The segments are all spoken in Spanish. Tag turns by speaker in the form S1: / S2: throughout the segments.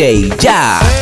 S1: DJ
S2: ya.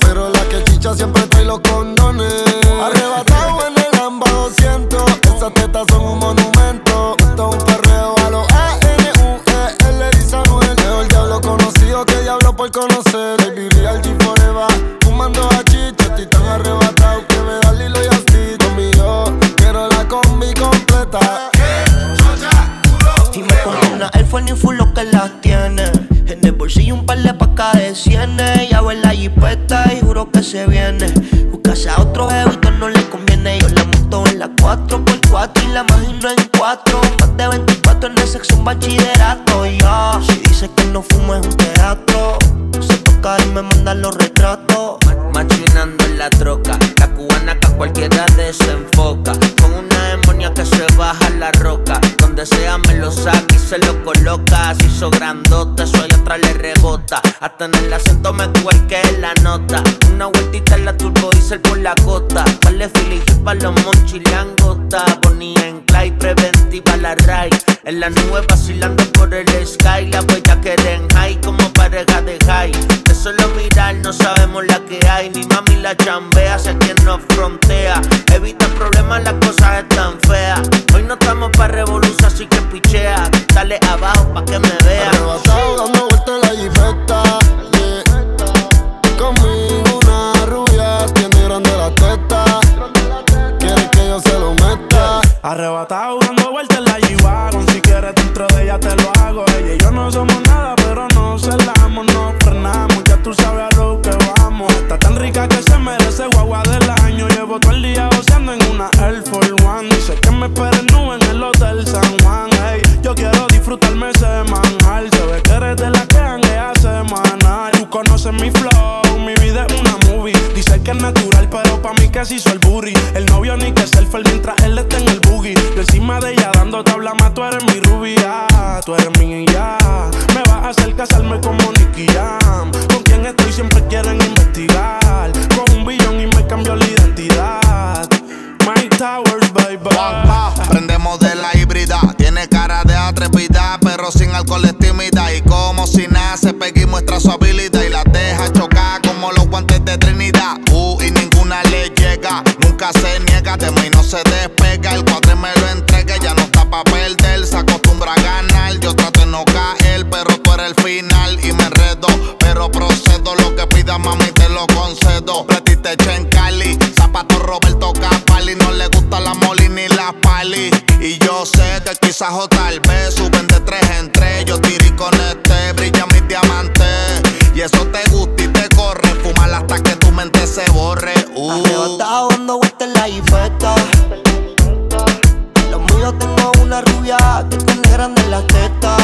S2: Pero la que chicha siempre trae los condones. Arrebatado en el AMBA 200. Esas tetas son un monumento. Esto es un perreo a los A-N-U-E-L y Samuel. Mejor diablo conocido que diablo por conocer. Baby real G forever. Fumando a chicha, estoy tan arrebatado que me da Lilo y así. Conmigo, quiero la combi completa.
S3: Fanny full lo que las tiene. En el bolsillo un par de pacas de cienes. Ya ve la jipeta y juro que se viene. Buscase a otro jevito no le conviene. Yo la monto en la 4x4 y la imagino en 4. Más de 24 en el sexo, un bachillerato. Ya, si dice que no fumo es un teatro. Se toca y me mandan los retratos.
S4: Machinando en la troca. La cubana que a cualquiera desenfoca. Con una demonio que se baja la roca. Donde sea me lo saca y se lo coloca. Si hizo grandote, soy otra le rebota. Hasta en el acento me que la nota. Una vueltita en la turbo diesel por la costa. Vale filijo para los monchilangota. Ponía en clay preventiva la ray. En la nube vacilando por el sky. La huella que en high como pareja de high. De solo mirar no sabemos la que hay. Ni mami la chambea, sé quien nos frontea. Evita problemas, las cosas están Hoy no estamos pa' revolución, así que pichea. Dale abajo pa' que me vea.
S2: Arrebatado dando vuelta en la jipeta. Yeah. Conmigo una rubia tiene grande la teta. Quiere que yo se lo meta.
S5: Arrebatado.
S3: Arrebatado dando vueltas en la jipeta. Los míos tengo una rubia que tiene grande las tetas.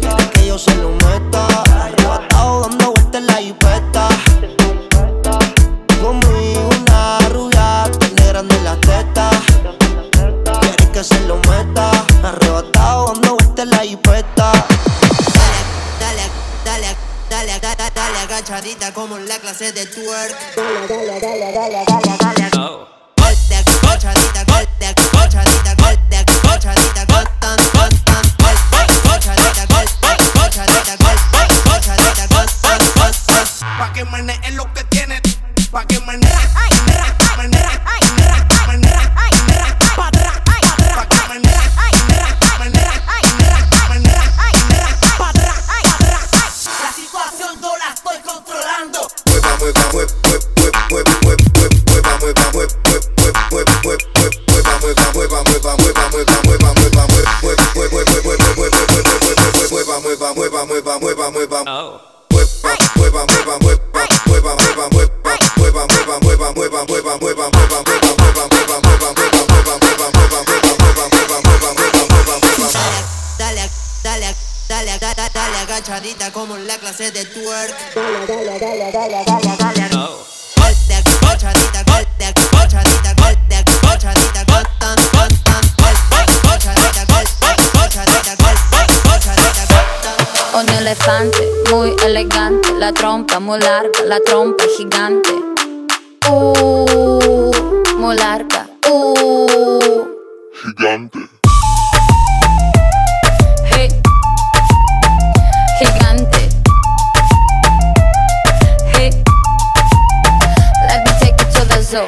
S3: Quiere que yo se lo meta. Arrebatado dando vueltas en la jipeta. Conmigo una rubia que tiene grande las tetas. Quiere que se lo agachadita como en la clase de twerk. Dale, dale, dale, dale, dale. Dale, agachadita, Dale,
S6: elegante, la trompa muy larga, la trompa gigante. Uh, muy larga. Uh.
S7: Gigante.
S6: Hey. Gigante. Hey. Let me take you to the zoo.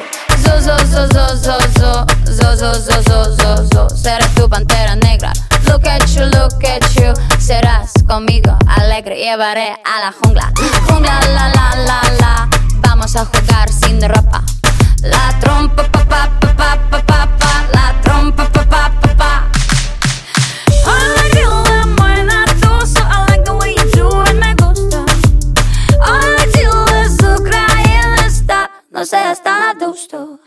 S6: Tu pantera negra. Look at you, look at you. Serás conmigo alegre. Llevaré a la jungla. Jungla, la, la, la, la. Vamos a jugar sin ropa. La trompa, pa, pa, pa, pa, pa, pa, pa. La trompa, pa, pa, pa, pa. No sé, está gusto.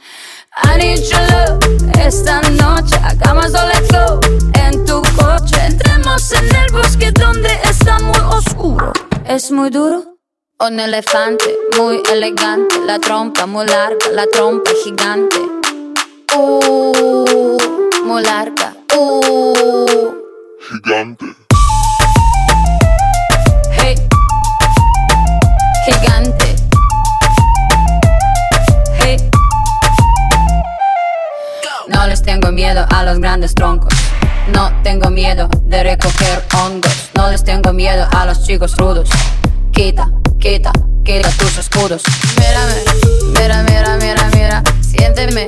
S6: I need your love esta noche. Hagamos let's go. En el bosque donde está muy oscuro. Es muy duro. Un elefante muy elegante, la trompa muy larga, la trompa gigante. Uh, muy larga. Uh.
S7: Gigante.
S6: Hey, gigante. Hey. No les tengo miedo a los grandes troncos. No tengo miedo de recoger hongos. No les tengo miedo a los chicos rudos. Quita, quita, quita tus escudos. Mírame, mira, mira, mira, mira. Siénteme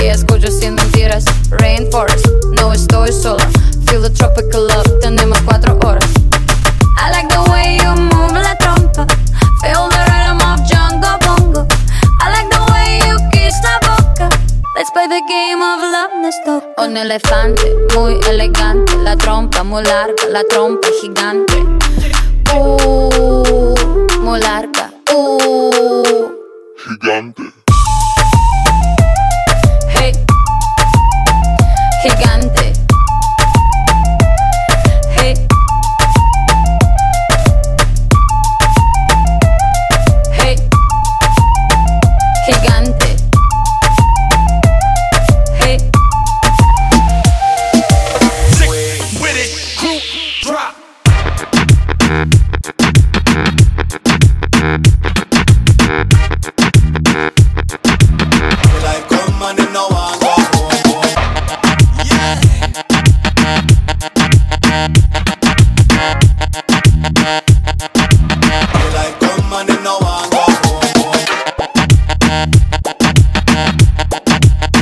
S6: y escucho sin mentiras. Rainforest, no estoy sola. Feel the tropical love, tenemos cuatro horas. I like the way you move la trompa. Feel Let's play the game of love, let's. Un elefante muy elegante, la trompa muy larga, la trompa gigante. Uh, muy larga. Uh,
S7: Gigante.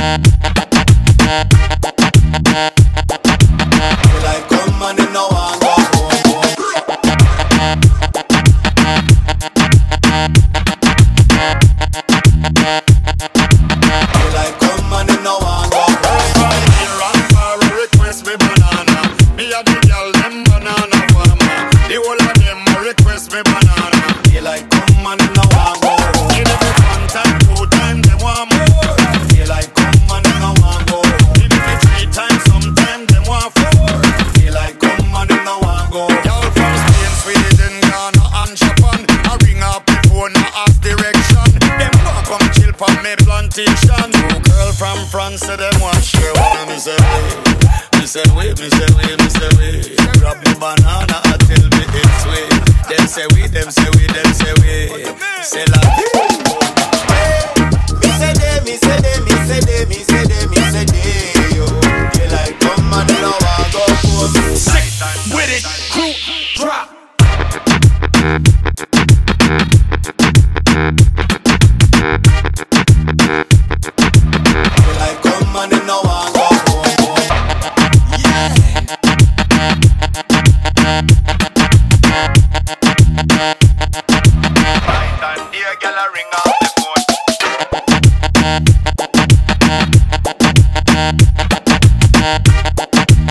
S8: Thank France, say them want share one. And me say, me say, wait, me say,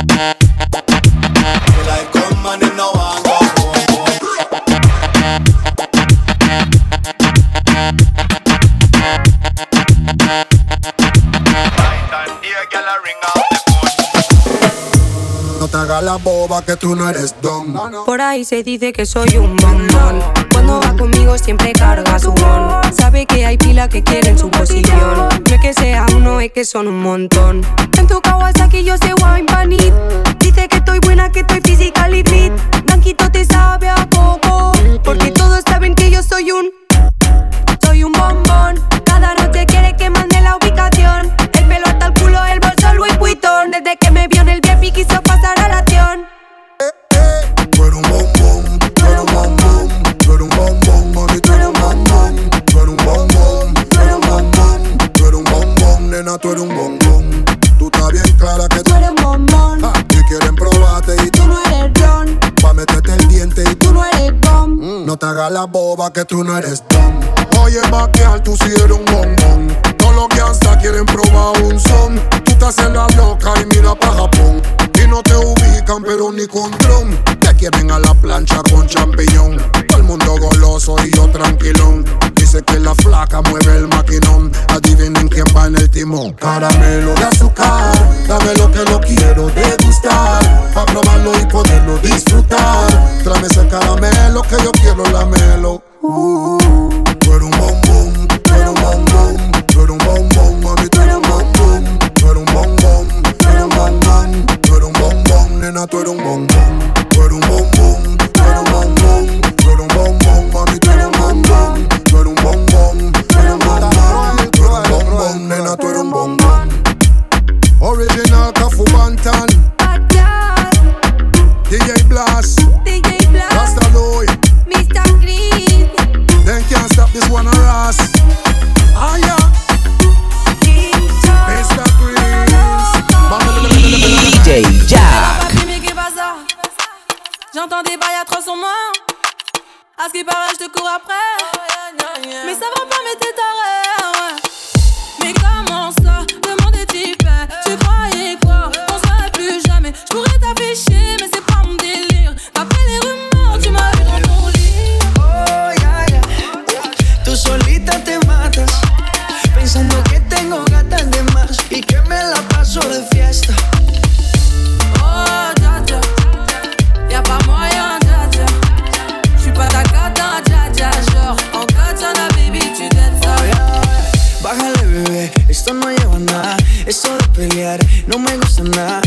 S9: Música la
S10: boba que tú no eres don.
S11: Por ahí se dice que soy un bombón. Cuando va conmigo siempre carga su bon. Sabe que hay pila que quieren su posición. No es que sea uno, es que son un montón. En tu Kawasaki yo sé wine panit. Dice que estoy buena, que estoy physical y fit. Blanquito te sabe a poco. Porque todos saben que yo soy un. Soy un bombón.
S10: te la boba que tú no eres tan. Oye, maquial, tú sí eres un bombón. Todo lo que hasta quieren probar un son. Tú te haces la loca y mira pa' Japón. Y no te ubican, pero ni con dron. Te quieren a la plancha con champiñón. Todo el mundo goloso y yo tranquilón. Dice que la flaca mueve el maquinón. Adivinen quién va en el timón. Caramelo de azúcar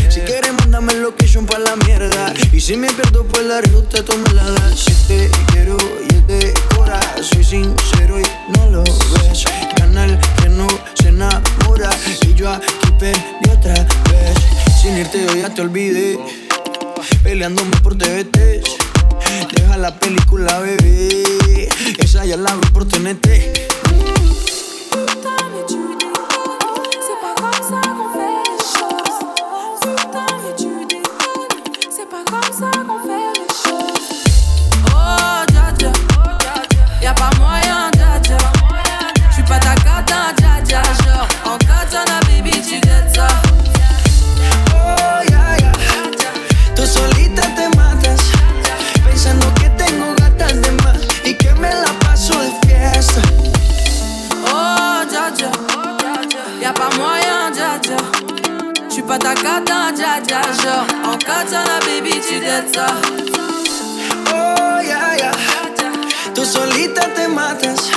S12: Si quieres, mándame el location pa' la mierda. Y si me pierdo, pues la ruta tú me la das. Si te quiero y es de soy sincero y no lo ves. Canal que no se enamora. Y yo aquí perdí otra vez. Sin irte, yo ya te olvidé. Peleándome por TVT. Deja la película, bebé. Esa ya la vi por TNT.
S3: Oh, ya, ya. Tú solita te matas.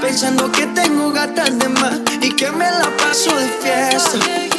S3: Pensando que tengo gatas de más y que me la paso de fiesta.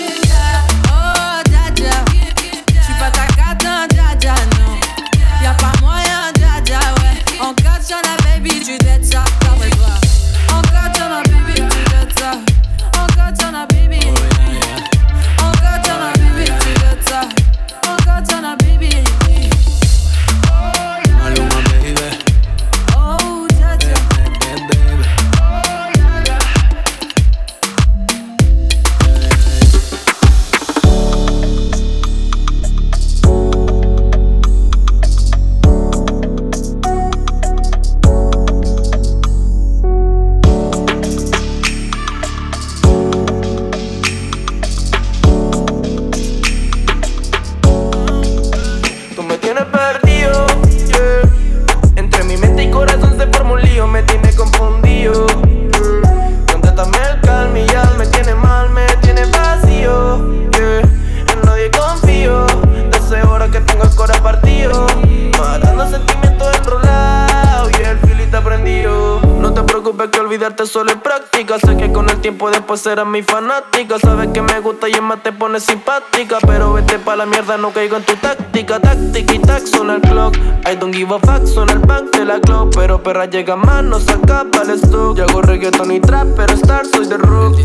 S13: Serás mi fanática. Sabes que me gusta y en más te pones simpática. Pero vete pa' la mierda, no caigo en tu táctica. Táctica y tac, suena el clock. I don't give a fuck, suena el back de la clock. Pero perra llega más, no se acaba el stock. Yo hago reggaeton y trap, pero star soy de rock.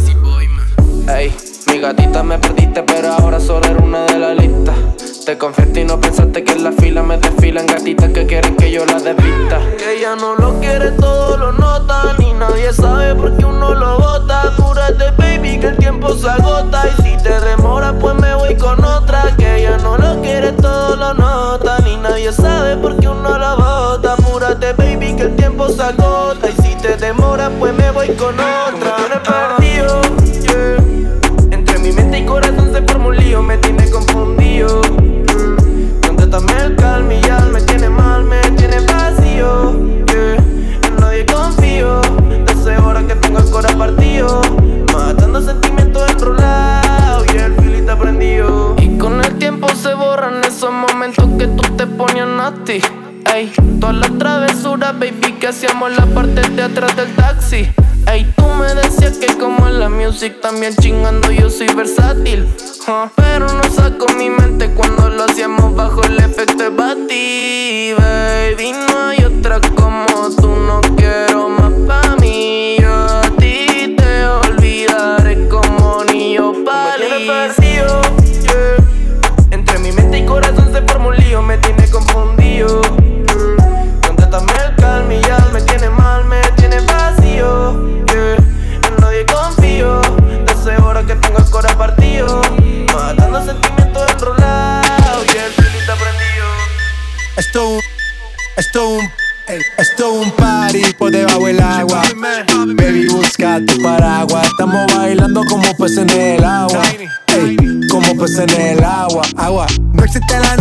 S13: Ey, mi gatita me perdiste, pero ahora solo era una de la lista. Te confiaste y no pensaste que en la fila me desfilan gatitas que quieren que yo las desvista. Que ella no lo quiere, todo lo nota. Ni nadie sabe por qué uno lo bota. Cúrate, baby, que el tiempo se agota. Y si te demora, pues me voy con otra. Que ella no lo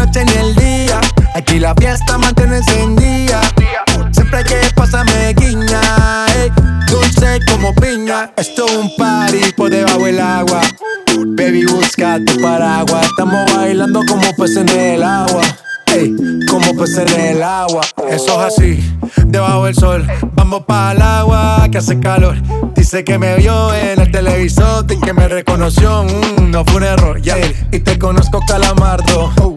S14: noche ni el día. Aquí la fiesta mantiene encendida. Siempre que pasa me guiña. ey, dulce como piña. Esto es un party por debajo del agua. Baby, busca tu paraguas. Estamos bailando como peces en el agua. Ey, como peces en el agua. Eso es así, debajo del sol. Vamos para el agua que hace calor. Dice que me vio en el televisor y que me reconoció. Mm, no fue un error, ya. Y te conozco, calamardo.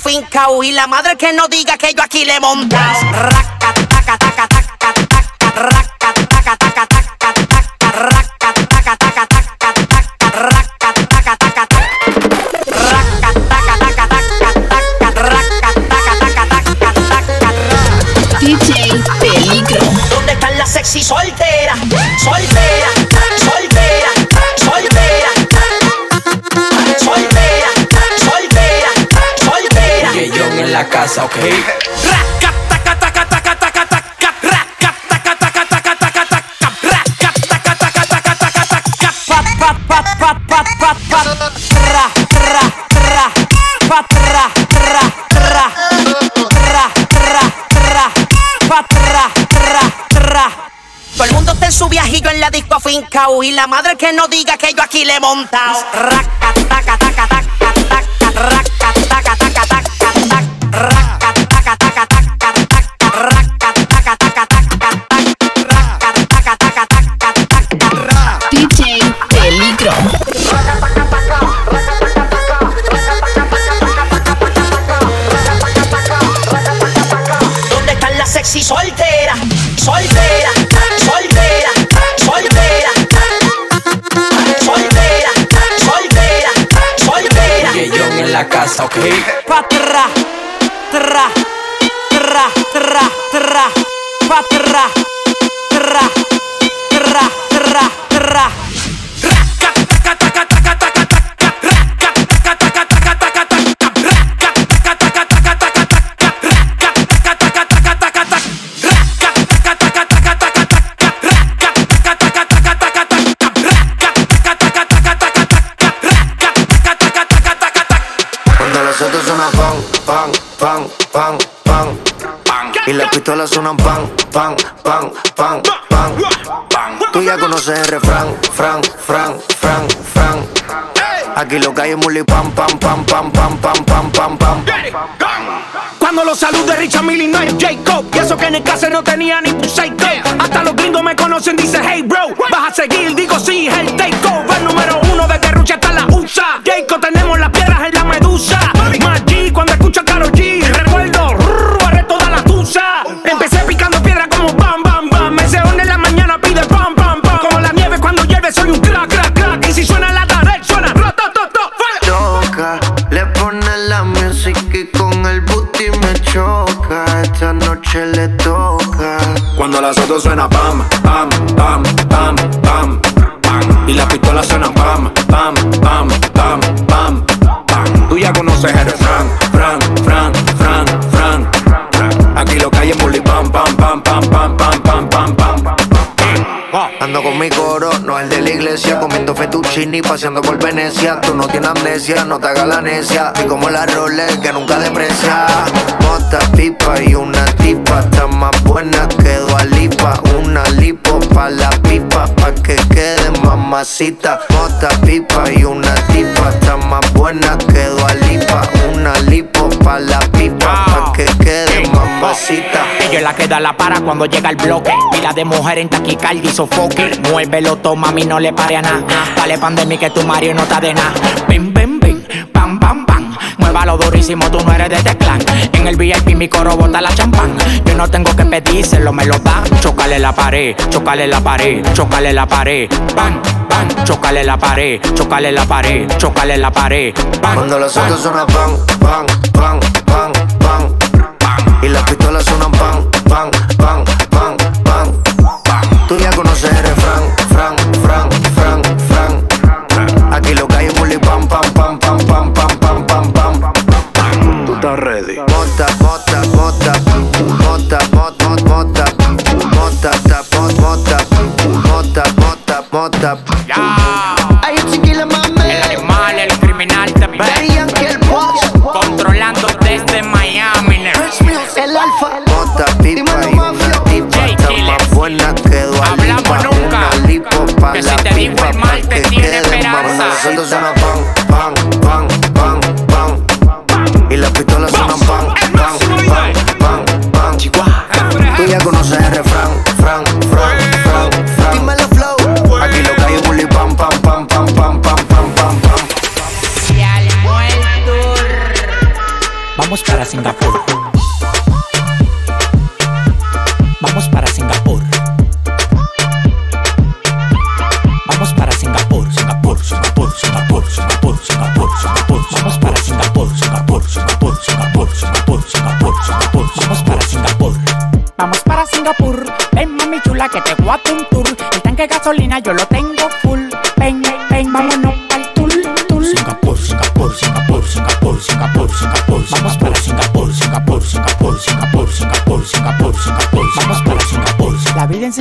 S15: Afincao Y la madre que no diga que yo aquí le he montao Raca, taca, taca, taca, taca, raca,
S4: casa, ok.
S15: Todo el mundo está en su en la disco afincao Y la madre que no diga que yo aquí le he montao
S3: that's Patra! Pistolas suenan pan, pan, pan, pan, pan, pan. Tú ya conoces el refrán, fran, fran, fran, fran. Aquí lo que hay es muli pam, pam, pam, pam, pam, pam, pam, pam, pam.
S16: Cuando los salude Richard Millie no es Jacob Y eso que en el caso no tenía ni un psycho Hasta los gringos me conocen, dice hey bro Vas a seguir, digo sí, el takeover Número uno Suena pam, pam, pam, pam, pam, pam. Y las pistolas suenan pam, pam, pam, pam, pam, pam. Tú ya conoces el fran, fran, fran, fran, fran. Aquí lo es bully pam, pam, pam, pam, pam, pam, pam, pam, pam, pam.
S3: Ando con mi coro, no el de la iglesia, comiendo fettuccini, paseando por Venecia. Tú no tienes amnesia, no te hagas la necia. Y como la Rolex que nunca deprecia. Mota, pipa y una tipa, está más buena que Lipa. Una lipo pa' la pipa, pa' que quede mamacita. Mota, pipa y una tipa, está más buena que Lipa. Una lipo pa' la pipa, pa' que quede mamacita.
S17: Ella es la que da la para cuando llega el bloque. Pila de mujer en taquicardia y sofoque. Muévelo, toma, mami, no le pare a nada. Dale pandemia que tu Mario no está de nada. Muévalo durísimo, tú no eres de este clan. En el VIP mi coro bota la champán. Yo no tengo que pedírselo, me lo da. Chocale la pared, chocale la pared, chocale la pared. Pan, pan, chocale la pared, chocale la pared, chocale la pared. Pan,
S3: Cuando los
S17: pan.
S3: otros suenan pan, pan, pan, pan, pan. Y las pistolas suenan pan, pan, pan,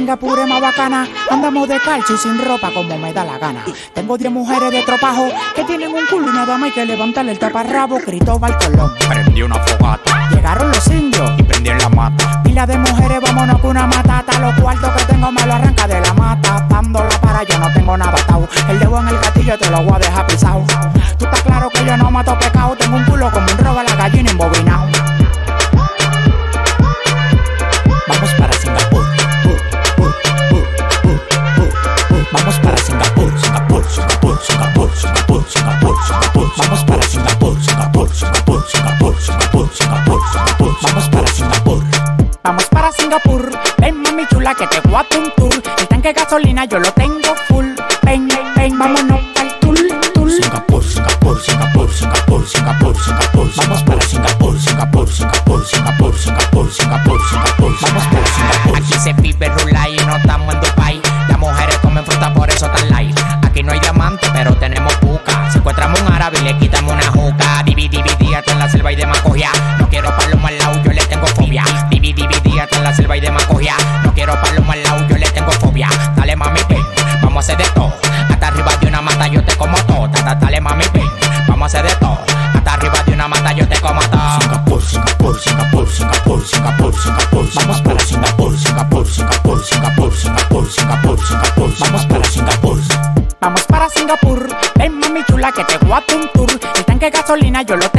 S18: La
S17: más bacana. Andamos de calcio y sin ropa como me da la gana. Tengo 10 mujeres de tropajo que tienen un culo y nada más hay que levantarle el taparrabo. Cristóbal Colón. Prendí una fogata. Llegaron los indios y prendí en la mata. Pila de mujeres, vámonos con una matata. Los cuartos que tengo me lo arranca de la mata. Dándola para yo no tengo nada atado. El dedo en el gatillo te lo voy a dejar pisado. Tú estás claro que yo no mato pecado. Tengo un culo como un gasolina yo lo tengo mata yo te como todo. Singapur, Singapur, Singapur, Singapur, Singapur, Singapur. Vamos para Singapur, Singapur, Singapur, Singapur, Singapur, Singapur, Singapur. Vamos para Singapur. Vamos para Singapur. Ven mami chula que te voy a un tour. El tanque de gasolina yo lo tengo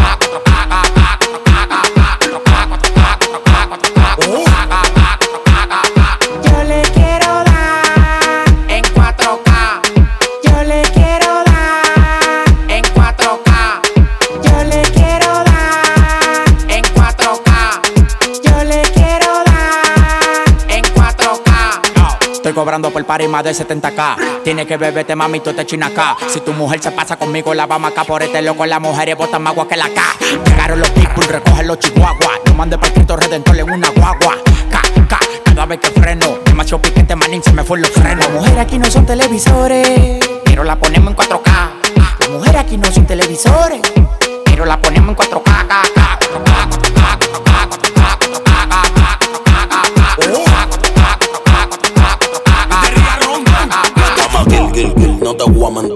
S17: cobrando por party más de 70k. Tiene que beberte, mami, tú te china acá. Si tu mujer se pasa conmigo, la vamos acá por este loco. Las mujeres botan más agua que la K. Llegaron los people, recogen los chihuahuas. No mande para Cristo Redentor en una guagua. K, K, cada vez que freno. Demasiado piquete, manín, se me fue los frenos. Las mujeres aquí no son televisores, pero la ponemos en 4K. Las mujeres aquí no son televisores,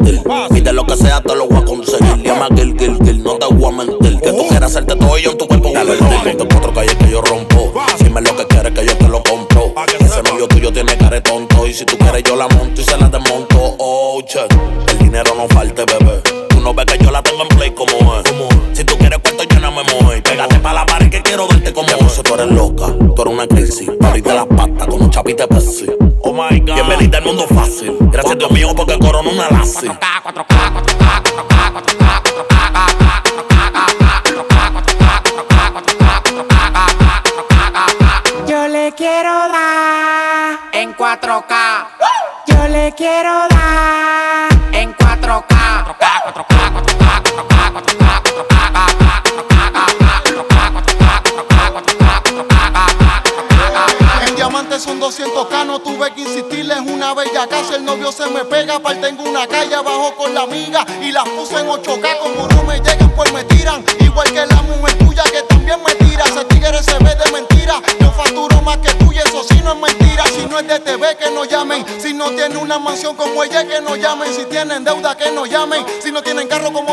S19: mentir. Pide lo que sea, te lo voy a conseguir. Llama Gil, gil, gil, no te voy a mentir. Que tú quieras hacerte todo yo en tu cuerpo invertir. De cuatro calles que yo rompo. Si me lo que quieres que yo te lo compro. Ese novio tuyo tiene cara de tonto. Y si tú quieres, yo la monto y se la desmonto. Oh, che, el dinero no falte, bebé. Tú no ves que yo la tengo en play como es. Si tú quieres cuento, yo no me muevo. Pégate pa' la pared que quiero verte como es. eres loca, tú eres una crisis. Ahorita las patas con un chapite Pepsi. Oh my god. Bienvenida al mundo fácil. Gracias Dios mío porque coronó una lassi.
S17: Yo le quiero dar en 4K. Yo le quiero dar en
S20: 8k. Como no me llegan, pues me tiran. Igual que la mujer tuya que también me tira. Ese tigre se ve de mentira. Yo facturo más que tú y eso sí no es mentira. Si no es de TV, que no llamen. Si no tiene una mansión como ella, que no llamen. Si tienen deuda, que no llamen. Si no tienen carro con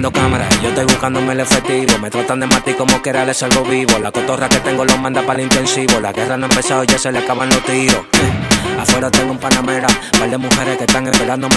S17: yo
S21: estoy buscándome el efectivo. Me tratan de matar como quiera les salgo vivo. La cotorra que tengo los manda para el intensivo. La guerra no ha empezado, ya se le acaban los tiros. Afuera tengo un panamera, par de mujeres que están esperándome.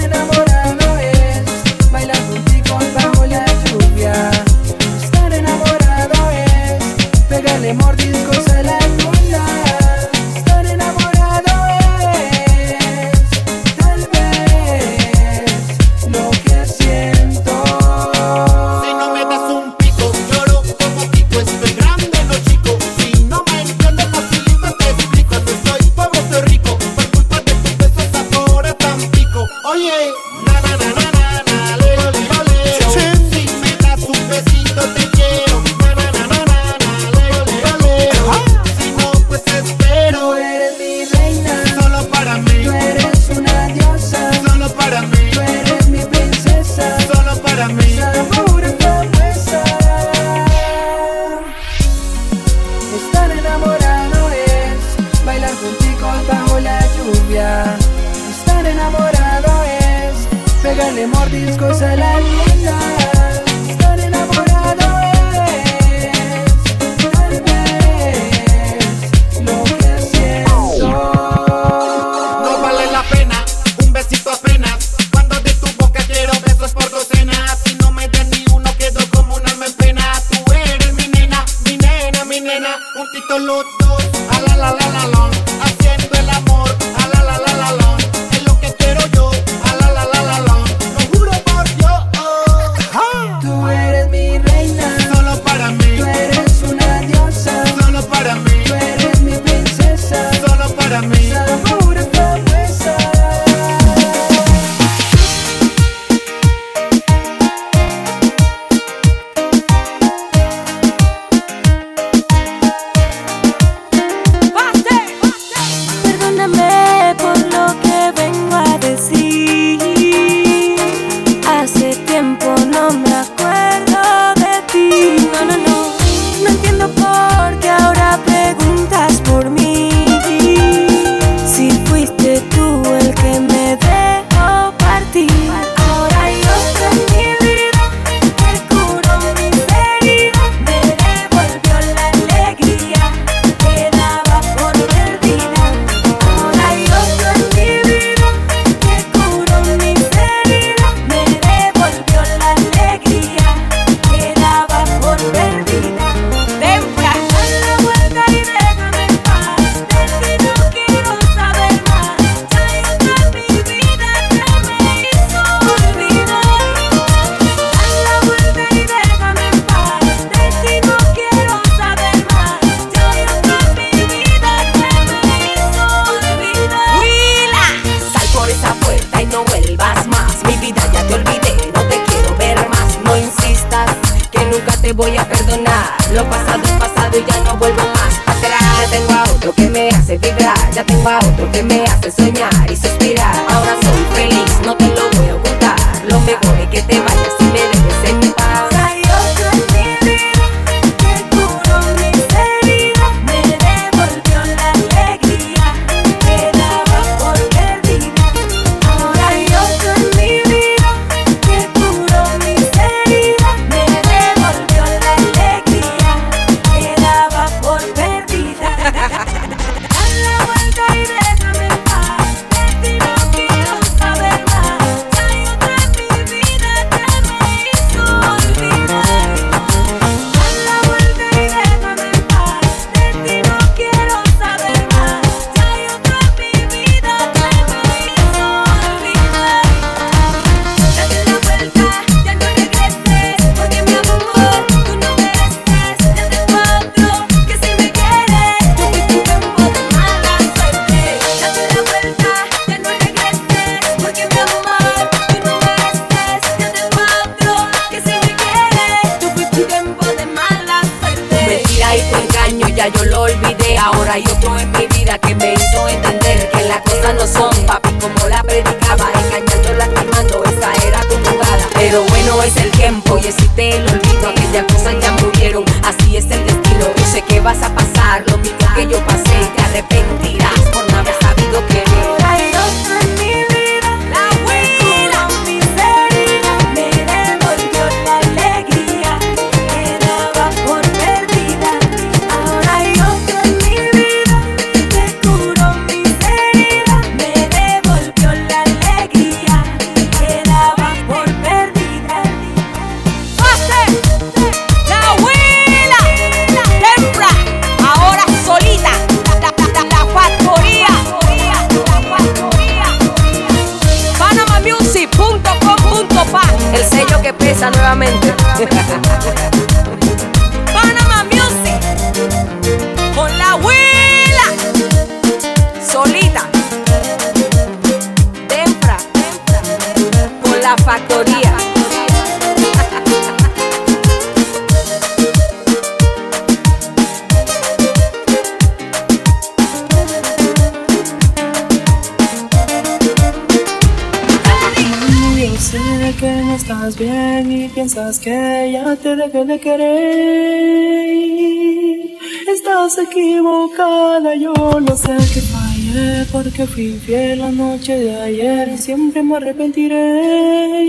S22: Porque fui fiel la noche de ayer. y Siempre me arrepentiré.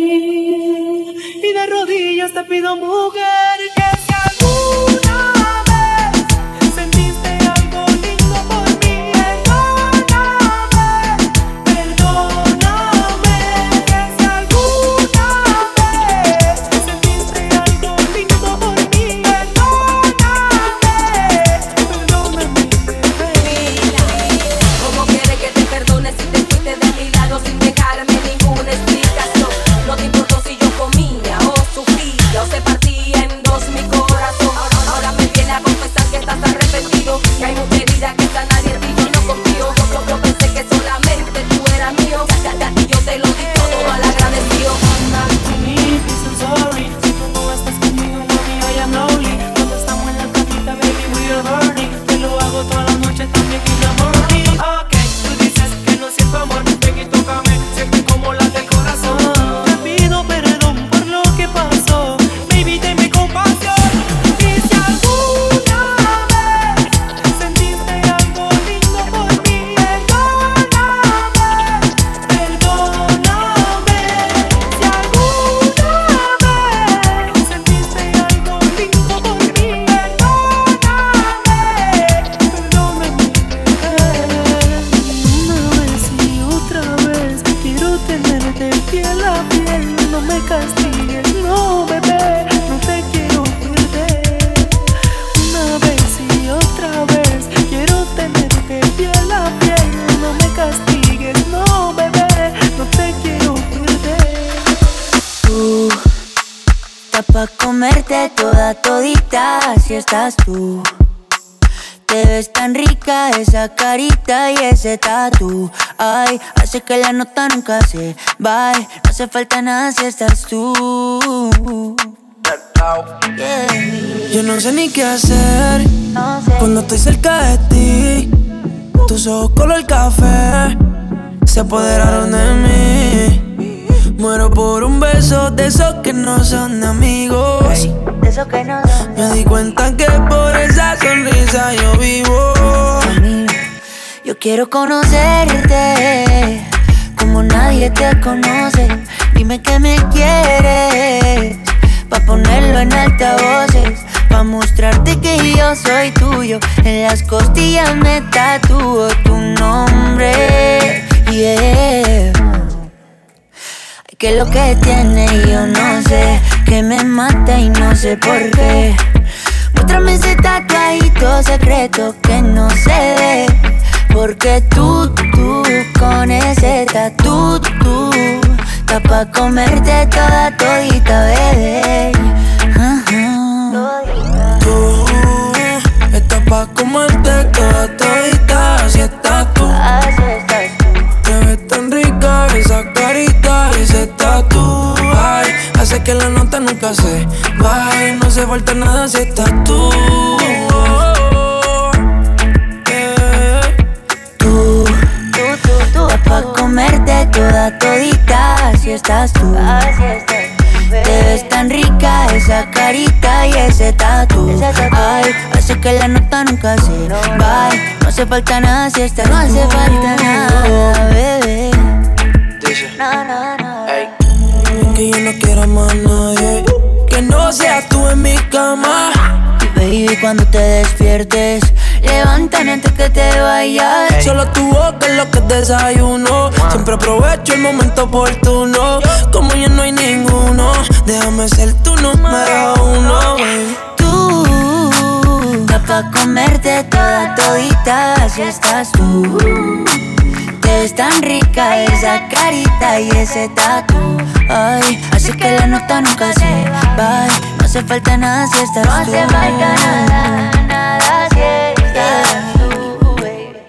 S22: Y de rodillas te pido mujer.
S23: Bye, no
S24: hace falta nada si estás tú.
S22: Yo no sé ni qué hacer cuando estoy cerca de ti. Tus ojos color café se apoderaron de mí. Muero por un beso de esos que no son amigos. Me di cuenta que por esa sonrisa yo vivo.
S24: Yo quiero conocerte nadie te conoce. Dime que me quieres, pa' ponerlo en altavoces. Pa' mostrarte que yo soy tuyo. En las costillas me tatúo tu nombre. Yeah. Ay, que lo que tiene yo no sé, que me mata y no sé por qué. Muéstrame ese tatuajito secreto que no sé. Porque tú, tú, con ese tatu, tú, está pa' comerte toda todita, bebé.
S22: Tú, estás pa' comerte toda todita, así estás tú. Así estás tú. Te ves tan rica esa carita ese tatu. Ay, hace que la nota nunca se baje, no se falta nada si estás tú.
S24: Comerte toda todita, si estás tú. Te ves tan rica esa carita y ese tatu. Ay, hace que la nota nunca se Bye, no hace falta nada si estás No hace falta nada, bebé. No, no, no.
S12: Que yo no quiero más nadie. Que no seas tú en mi cama.
S24: Y baby, cuando te despiertes, levántame antes que te vayas.
S12: Solo tu boca es lo que desayuno. Siempre aprovecho el momento oportuno. Como ya no hay ninguno, déjame ser tu número uno. baby.
S24: Tú, pa' comerte toda todita, si estás tú. Te ves tan rica esa carita y ese tatu. Ay, así que la nota nunca se va. No hace falta nada si estás no tú. No hace falta nada, nada si estás tú.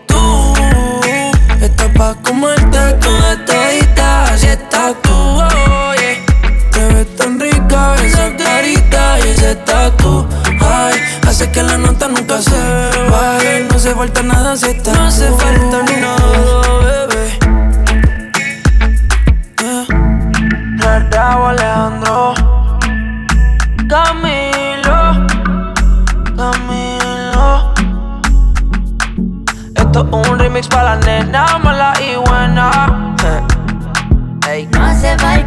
S12: Tú estás pa' comerte toda todita, si estás tú. oh, yeah. Te ves tan rica esa carita y ese tatu. Ay, hace que la nota nunca se baje. No hace falta nada si estás No hace falta nada,
S13: Esto un remix para la nena, mala y buena. Hey. No se va